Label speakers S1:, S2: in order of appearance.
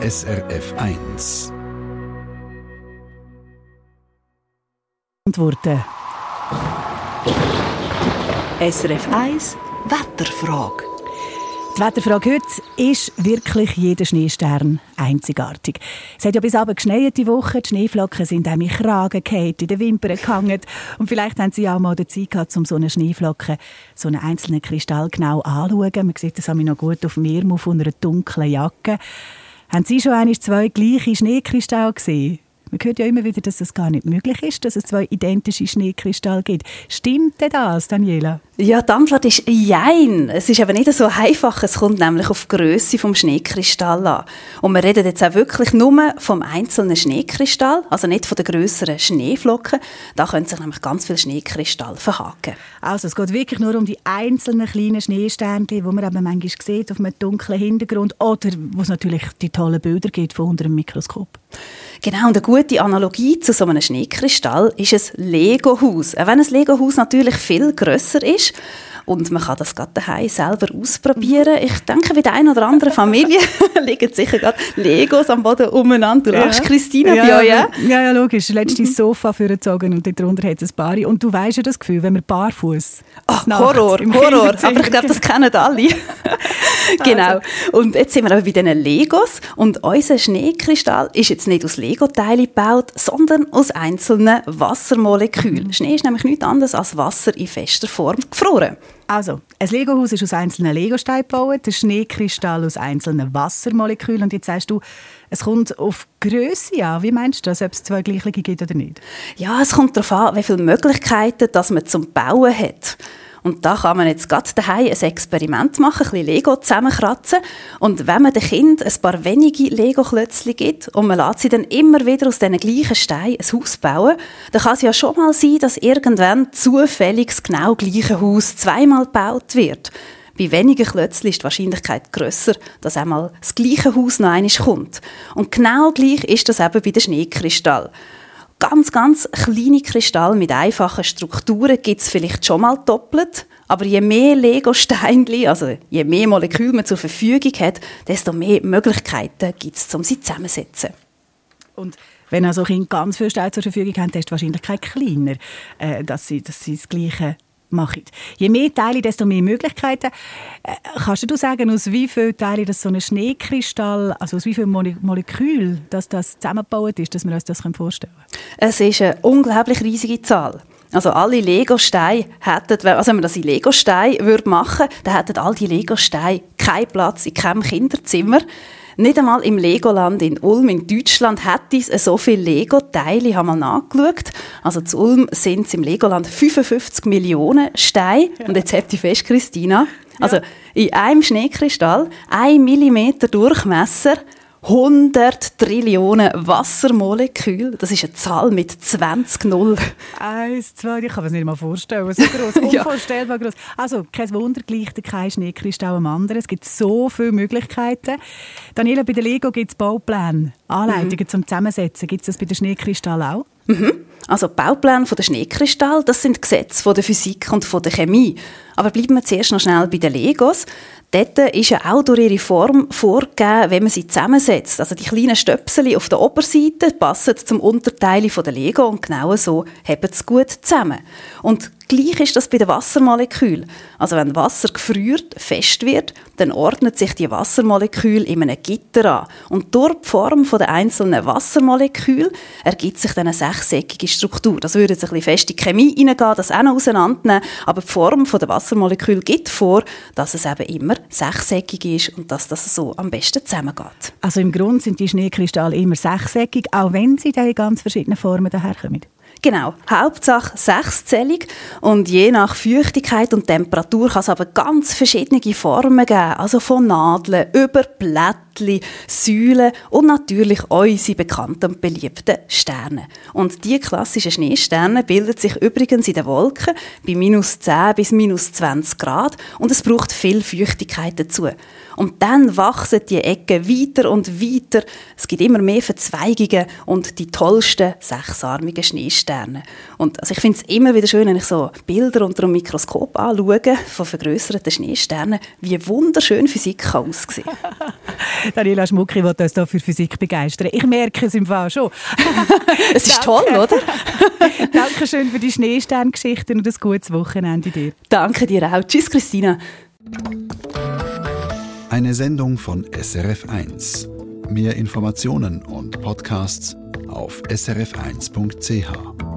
S1: SRF 1.
S2: Antworten. SRF 1 Wetterfrage. Die Wetterfrage heute ist wirklich jeder Schneestern einzigartig. Es hat ja bis Abend geschneit die Woche. Die Schneeflocken sind einem in Kragen gefallen, in den Wimpern gehangen. Und vielleicht haben Sie auch mal die Zeit gehabt, um so eine Schneeflocke, so einen einzelnen Kristall genau anzuschauen. Man sieht das noch gut auf mir auf einer dunklen Jacke. Haben Sie schon einmal zwei gleiche Schneekristalle gesehen? Man hört ja immer wieder, dass es gar nicht möglich ist, dass es zwei identische Schneekristalle gibt. Stimmt denn das, Daniela?
S3: Ja, die Antwort ist Jein. Es ist aber nicht so einfach. Es kommt nämlich auf die Grösse vom Schneekristall an. Und wir reden jetzt auch wirklich nur vom einzelnen Schneekristall, also nicht von den grösseren Schneeflocken. Da können sich nämlich ganz viele Schneekristalle verhaken.
S2: Also es geht wirklich nur um die einzelnen kleinen Schneesternchen, die man aber manchmal sieht auf einem dunklen Hintergrund oder wo es natürlich die tollen Bilder gibt von unter dem Mikroskop.
S3: Genau, und eine gute Analogie zu so einem Schneekristall ist ein Lego-Haus. Auch wenn ein Lego-Haus natürlich viel grösser ist, und man kann das gerade daheim selber ausprobieren. Ich denke, bei der einen oder anderen Familie liegen sicher gerade Legos am Boden umeinander. Du lachst, Christina,
S2: ja, bei euch, ja? Ja, ja, logisch. Letztes Sofa vorgezogen und darunter hat es ein Paar. Und du weißt ja das Gefühl, wenn man barfuß
S3: Ach, Horror, Horror. Aber ich glaube, das kennen alle. genau. Also. Und jetzt sind wir aber bei diesen Legos. Und unser Schneekristall ist jetzt nicht aus Lego-Teilen gebaut, sondern aus einzelnen Wassermolekülen. Mhm. Schnee ist nämlich nichts anderes als Wasser in fester Form gefroren.
S2: Also, ein Lego-Haus ist aus einzelnen Legosteinen gebaut, der Schneekristall aus einzelnen Wassermolekülen. Und jetzt sagst du, es kommt auf Größe an. Wie meinst du das, ob es zwei gleiche gibt oder nicht?
S3: Ja, es kommt darauf an, wie viele Möglichkeiten dass man zum Bauen hat. Und da kann man jetzt gerade daheim ein Experiment machen, ein bisschen Lego zusammenkratzen. Und wenn man dem Kind ein paar wenige Lego-Klötzchen gibt und man lässt sie dann immer wieder aus diesen gleichen Steinen ein Haus bauen, dann kann es ja schon mal sein, dass irgendwann zufällig das genau gleiche Haus zweimal gebaut wird. Bei wenigen Klötzchen ist die Wahrscheinlichkeit grösser, dass einmal das gleiche Haus noch einmal kommt. Und genau gleich ist das eben bei den Schneekristall ganz, ganz kleine Kristalle mit einfachen Strukturen gibt es vielleicht schon mal doppelt. Aber je mehr Lego-Steinchen, also je mehr Moleküle man zur Verfügung hat, desto mehr Möglichkeiten gibt es, um sie zusammenzusetzen.
S2: Und wenn also Kinder ganz viele Steine zur Verfügung haben, dann ist die Wahrscheinlichkeit kleiner, äh, dass sie, dass sie das Gleiche machen. Je mehr Teile, desto mehr Möglichkeiten. Äh, kannst du sagen, aus wie vielen Teilen das so ein Schneekristall, also aus wie vielen Mole Molekülen dass das zusammengebaut ist, dass wir uns das vorstellen können?
S3: Es ist eine unglaublich riesige Zahl. Also alle Lego-Steine hätten, also wenn man das in Lego-Steine machen würde, dann hätten all die Lego-Steine keinen Platz in keinem Kinderzimmer. Nicht einmal im Legoland in Ulm in Deutschland hat es so viele Lego-Teile. Ich habe mal nachgeschaut. Also zu Ulm sind es im Legoland 55 Millionen Steine. Ja. Und jetzt habt ihr fest, Christina. Also ja. in einem Schneekristall, ein Millimeter Durchmesser, 100 Trillionen Wassermoleküle. Das ist eine Zahl mit 20 Null.
S2: Eins, zwei, ich kann mir das nicht mal vorstellen. So groß, unvorstellbar groß. Also, kein Wunder, gleicht kein Schneekristall am anderen. Es gibt so viele Möglichkeiten. Daniela, bei der Lego gibt es Baupläne, Anleitungen mhm. zum Zusammensetzen. Gibt es das bei den Kristallen auch?
S3: Mhm. Also Baupläne von der Schneekristall, das sind Gesetze von der Physik und von der Chemie. Aber bleiben wir zuerst noch schnell bei den Legos. Dort ist ja auch durch ihre Form vorgegeben, wenn man sie zusammensetzt. Also die kleinen Stöpsel auf der Oberseite passen zum Unterteil der Lego und genau so haben sie gut zusammen. Und Gleich ist das bei den Wassermolekülen. Also wenn Wasser gefriert, fest wird, dann ordnet sich die Wassermolekül in einem Gitter an. Und durch die Form der einzelnen Wassermoleküle ergibt sich dann eine sechseckige Struktur. Das würde jetzt ein bisschen fest in die Chemie hineingehen, das auch noch auseinandernehmen. Aber die Form der Wassermolekül gibt vor, dass es eben immer sechseckig ist und dass das so am besten zusammengeht.
S2: Also im Grunde sind die Schneekristalle immer sechseckig, auch wenn sie in ganz verschiedenen Formen daherkommen?
S3: Genau, Hauptsache sechszählig und je nach Feuchtigkeit und Temperatur kann es aber ganz verschiedene Formen geben, also von Nadeln über Blättchen, Säulen und natürlich unsere bekannten und beliebten Sterne. Und die klassischen Schneesterne bilden sich übrigens in den Wolken bei minus 10 bis minus 20 Grad und es braucht viel Feuchtigkeit dazu. Und dann wachsen die Ecken weiter und weiter. Es gibt immer mehr Verzweigungen und die tollsten sechsarmigen Schneesterne. Und also ich finde es immer wieder schön, wenn ich so Bilder unter einem Mikroskop anschaue von vergrößerten Schneesternen, wie wunderschön Physik kann aussehen
S2: Daniela Schmucki will uns hier für Physik begeistern. Ich merke es im Fall schon.
S3: es ist toll, oder?
S2: Dankeschön für die Schneesterngeschichten und ein gutes Wochenende dir.
S3: Danke dir auch. Tschüss, Christina.
S1: Eine Sendung von SRF1. Mehr Informationen und Podcasts auf srf1.ch.